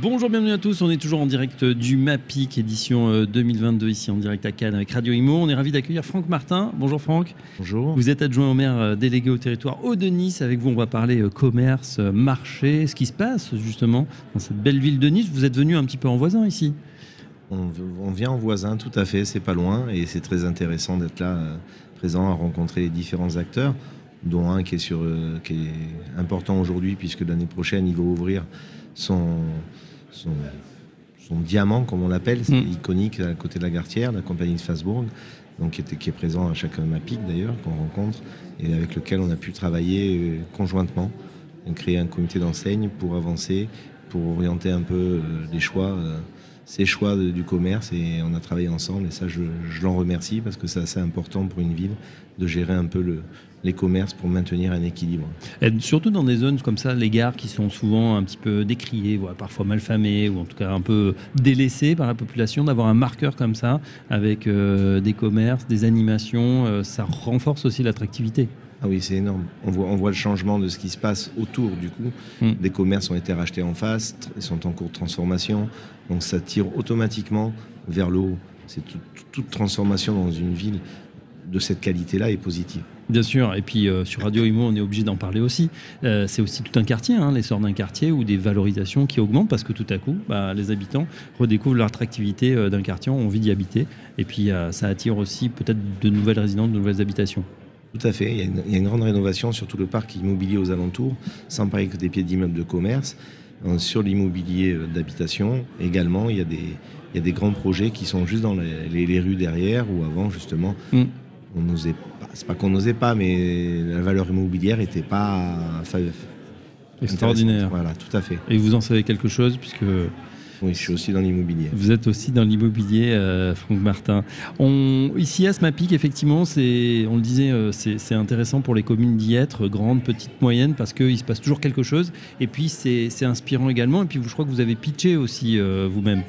Bonjour, bienvenue à tous. On est toujours en direct du MAPIC, édition 2022, euh, ici en direct à Cannes avec Radio Imo. On est ravi d'accueillir Franck Martin. Bonjour Franck. Bonjour. Vous êtes adjoint au maire euh, délégué au territoire Haut de Nice. Avec vous, on va parler euh, commerce, marché, ce qui se passe justement dans cette belle ville de Nice. Vous êtes venu un petit peu en voisin ici. On, vient en voisin, tout à fait, c'est pas loin et c'est très intéressant d'être là, présent, à rencontrer les différents acteurs dont un qui est, sur, qui est important aujourd'hui, puisque l'année prochaine, il va ouvrir son, son, diamant, comme on l'appelle, c'est mm. iconique à côté de la Gartière, la compagnie de Fasbourg, donc qui, était, qui est présent à chaque MAPIC d'ailleurs, qu'on rencontre, et avec lequel on a pu travailler euh, conjointement, créer un comité d'enseigne pour avancer, pour orienter un peu euh, les choix. Ces choix du commerce et on a travaillé ensemble et ça je, je l'en remercie parce que c'est assez important pour une ville de gérer un peu le, les commerces pour maintenir un équilibre. Et surtout dans des zones comme ça, les gares qui sont souvent un petit peu décriées, voire parfois malfamées, ou en tout cas un peu délaissées par la population, d'avoir un marqueur comme ça, avec euh, des commerces, des animations, euh, ça renforce aussi l'attractivité. Ah oui, c'est énorme. On voit, on voit le changement de ce qui se passe autour du coup. Hmm. Des commerces ont été rachetés en face, ils sont en cours de transformation, donc ça tire automatiquement vers le haut. C'est toute transformation dans une ville de cette qualité-là est positive. Bien sûr, et puis euh, sur Radio Imo, on est obligé d'en parler aussi. Euh, c'est aussi tout un quartier, hein, l'essor d'un quartier ou des valorisations qui augmentent parce que tout à coup, bah, les habitants redécouvrent l'attractivité euh, d'un quartier, ont envie d'y habiter, et puis ça attire aussi peut-être de nouvelles résidences, de nouvelles habitations. Tout à fait, il y, a une, il y, a une, grande rénovation sur tout le parc immobilier aux alentours, sans parler que des pieds d'immeubles de commerce. Sur l'immobilier d'habitation également, il y, a des, il y, a des, grands projets qui sont juste dans les, les, rues derrière, ou avant justement, mm. on n'osait c'est pas qu'on n'osait pas, mais la valeur immobilière n'était pas extraordinaire. Voilà, tout à fait. Et vous en savez quelque chose puisque oui, je suis aussi dans l'immobilier. Vous êtes aussi dans l'immobilier, euh, Franck Martin. On, ici à SMAPIC, effectivement, c'est, on le disait, euh, c'est, intéressant pour les communes d'y être, grandes, petites, moyennes, parce qu'il se passe toujours quelque chose. Et puis c'est, inspirant également. Et puis je crois que vous avez pitché aussi euh, vous-même.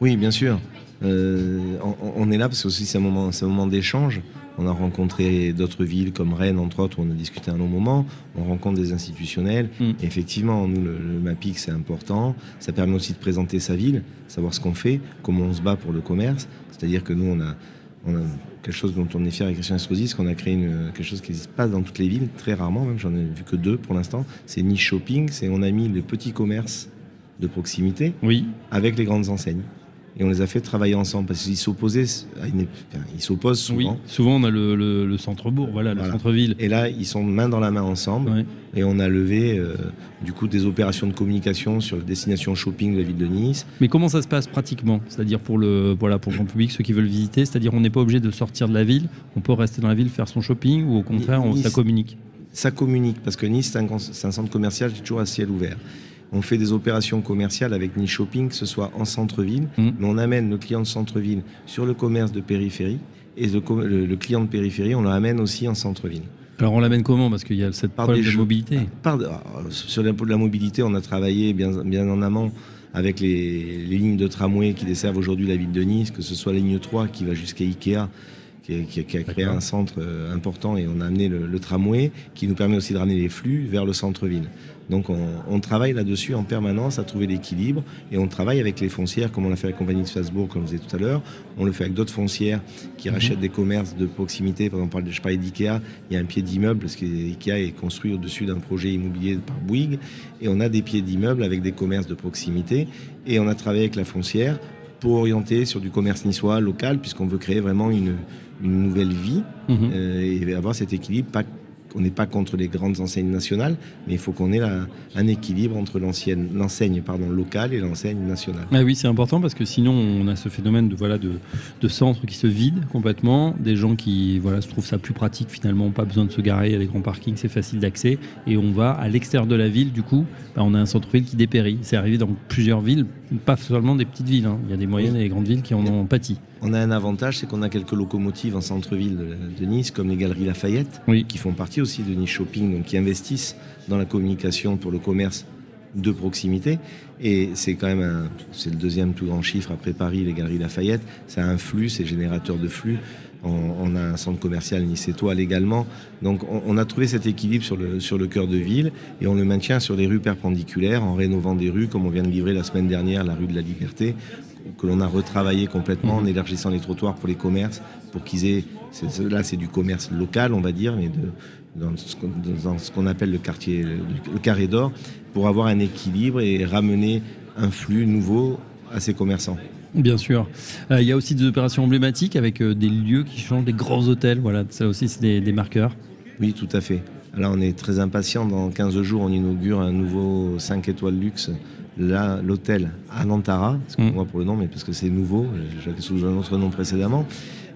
Oui, bien sûr. on, est là parce que c'est un moment, c'est un moment d'échange. On a rencontré d'autres villes comme Rennes, entre autres, où on a discuté un long moment. On rencontre des institutionnels. Mm. effectivement, nous, le, MAPIC, c'est important. Ça permet aussi de présenter sa ville, savoir ce qu'on fait, comment on se bat pour le commerce. C'est-à-dire que nous, on a, on a quelque chose dont on est fier avec Christian Estrosi, c'est qu'on a créé une, quelque chose qui n'existe pas dans toutes les villes, très rarement même, j'en ai vu que deux pour l'instant. C'est Niche Shopping, c'est on a mis les petits commerces de proximité oui. avec les grandes enseignes et on les a fait travailler ensemble parce qu'ils s'opposaient, ils s'opposent souvent. Oui, souvent on a le, centre-bourg, voilà, le centre-ville. Et là, ils sont main dans la main ensemble et on a levé euh, du coup des opérations de communication sur la destination shopping de la ville de Nice. Mais comment ça se passe pratiquement? C'est-à-dire pour le voilà pour le grand public, ceux qui veulent visiter, c'est-à-dire on n'est pas obligé de sortir de la ville, on peut rester dans la ville faire son shopping ou au contraire on, ça communique? Ça communique parce que Nice c'est un, un centre commercial qui est toujours à ciel ouvert on fait des opérations commerciales avec Niche Shopping, que ce soit en centre-ville, mmh. mais on amène le client de centre-ville sur le commerce de périphérie, et le, client de périphérie, on l'amène aussi en centre-ville. Alors on l'amène comment? Parce qu'il y a cette part de mobilité. Par, sur l'impôt de la mobilité, on a travaillé bien, bien en amont avec les, les lignes de tramway qui desservent aujourd'hui la ville de Nice, que ce soit la ligne 3 qui va jusqu'à Ikea, qui, a créé un centre euh, important et on a amené le, tramway qui nous permet aussi de ramener les flux vers le centre-ville. Donc on, travaille là-dessus en permanence à trouver l'équilibre et on travaille avec les foncières comme on l'a fait avec la compagnie de Strasbourg comme je disais tout à l'heure. On le fait avec d'autres foncières qui mhm. rachètent des commerces de proximité. Par exemple, je parlais d'IKEA, il y a un pied d'immeuble parce qu'IKEA est construit au-dessus d'un projet immobilier par Bouygues et on a des pieds d'immeuble avec des commerces de proximité et on a travaillé avec la foncière pour orienter sur du commerce niçois local puisqu'on veut créer vraiment une, une nouvelle vie mhm. euh, et avoir cet équilibre, pas on n'est pas contre les grandes enseignes nationales, mais il faut qu'on ait un équilibre entre l'ancienne, l'enseigne pardon, locale et l'enseigne nationale. Ah oui, c'est important parce que sinon on a ce phénomène de, voilà, de, centres qui se vident complètement, des gens qui voilà, se trouvent ça plus pratique finalement, pas besoin de se garer, il y a des grands parkings, c'est facile d'accès, et on va à l'extérieur de la ville, du coup, bah, on a un centre-ville qui dépérit. C'est arrivé dans plusieurs villes, pas seulement des petites villes, hein. il y a des moyennes et des grandes villes qui en ont pâti. On a un avantage, c'est qu'on a quelques locomotives en centre-ville de, Nice, comme les Galeries Lafayette, qui font partie aussi de Nice Shopping, donc qui investissent dans la communication pour le commerce de proximité. Et c'est quand même c'est le deuxième plus grand chiffre après Paris, les Galeries Lafayette. C'est un flux, c'est générateur de flux. On, a un centre commercial Nice Étoile également. Donc on, a trouvé cet équilibre sur le, sur le cœur de ville et on le maintient sur les rues perpendiculaires en rénovant des rues comme on vient de livrer la semaine dernière la rue de la Liberté que l'on a retravaillé complètement en mhm. élargissant les trottoirs pour les commerces, pour qu'ils aient, là c'est du commerce local on va dire, mais de, dans ce qu'on appelle le quartier, le carré d'or, pour avoir un équilibre et ramener un flux nouveau à ces commerçants. Bien sûr. Euh, il y a aussi des opérations emblématiques avec euh, des lieux qui changent, des grands hôtels. Voilà, ça aussi, c'est des, marqueurs. Oui, tout à fait. Là, on est très impatient. Dans 15 jours, on inaugure un nouveau 5 étoiles luxe. Là, l'hôtel à Nantara, moi mm. pour le nom, mais parce que c'est nouveau. J'avais sous un autre nom précédemment.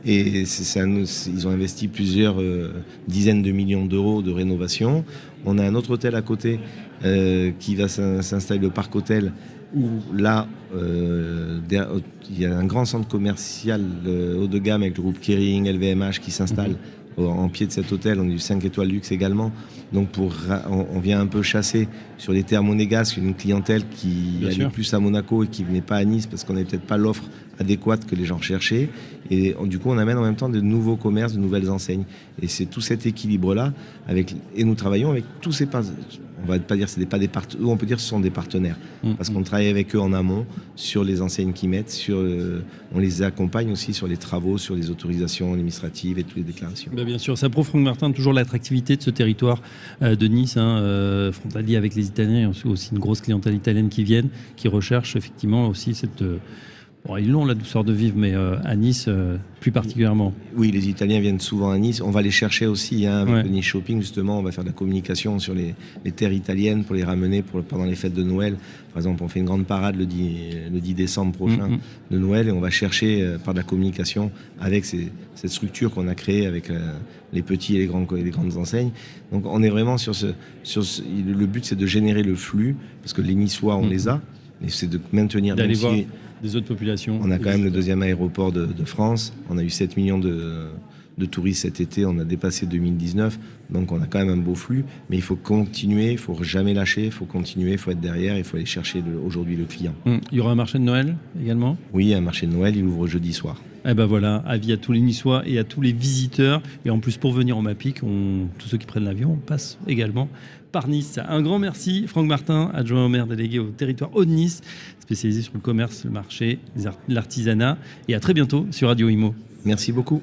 Et ils ont investi plusieurs euh, dizaines de millions d'euros de rénovation. On a un autre hôtel à côté qui va s'installer, le Parc Hôtel, où là, euh, il y a un grand centre commercial euh, haut de gamme avec le groupe Kering, LVMH qui s'installe mhm. En pied de cet hôtel. On a eu 5 étoiles luxe également. Donc pour, on, vient un peu chasser sur les terres monégasques une clientèle qui allait plus à Monaco et qui venait pas à Nice parce qu'on n'avait peut-être pas l'offre adéquate que les gens recherchaient. Et du coup, on amène en même temps de nouveaux commerces, de nouvelles enseignes. Et c'est tout cet équilibre-là. Avec, et nous travaillons avec tous ces on va pas dire c'est pas des on peut dire que ce sont des partenaires mm, parce qu'on travaille avec eux en amont sur les enseignes qu'ils mettent, sur, euh, on les accompagne aussi sur les travaux, sur les autorisations administratives et toutes les déclarations. Bah, bien sûr, ça prouve Franck Martin toujours l'attractivité de ce territoire euh, de Nice, hein, euh, frontalier avec les Italiens, aussi une grosse clientèle italienne qui viennent, qui recherche effectivement aussi cette ils l'ont la douceur de vivre, mais euh, à Nice euh, plus particulièrement. Oui, les Italiens viennent souvent à Nice. On va les chercher aussi hein, avec le Nice Shopping, justement. On va faire de la communication sur les, terres italiennes pour les ramener pour, pendant les fêtes de Noël. Par exemple, on fait une grande parade le 10, le 10 décembre prochain mm-hmm. de Noël et on va chercher euh, par de la communication avec cette structure qu'on a créée avec les petits et les, grands, les grandes enseignes. Donc on est vraiment sur ce. Sur le but, c'est de générer le flux, parce que les Niçois, on mm-hmm. les a. Mais c'est de maintenir des autres populations. On a quand même le deuxième aéroport de, France. On a eu 7 millions de, touristes cet été. On a dépassé 2019. Donc on a quand même un beau flux. Mais il faut continuer. Il faut jamais lâcher. Il faut continuer. Il faut être derrière. Il faut aller chercher aujourd'hui le client. Hum. Il y aura un marché de Noël également? Oui, un marché de Noël. Il ouvre jeudi soir. Eh ben voilà, avis à tous les Niçois et à tous les visiteurs. Et en plus, pour venir au MAPIC, on, tous ceux qui prennent l'avion passent également par Nice. Un grand merci, Franck Martin, adjoint au maire délégué au territoire Haut-de-Nice, spécialisé sur le commerce, le marché, l'artisanat. Et à très bientôt sur Radio Imo. Merci beaucoup.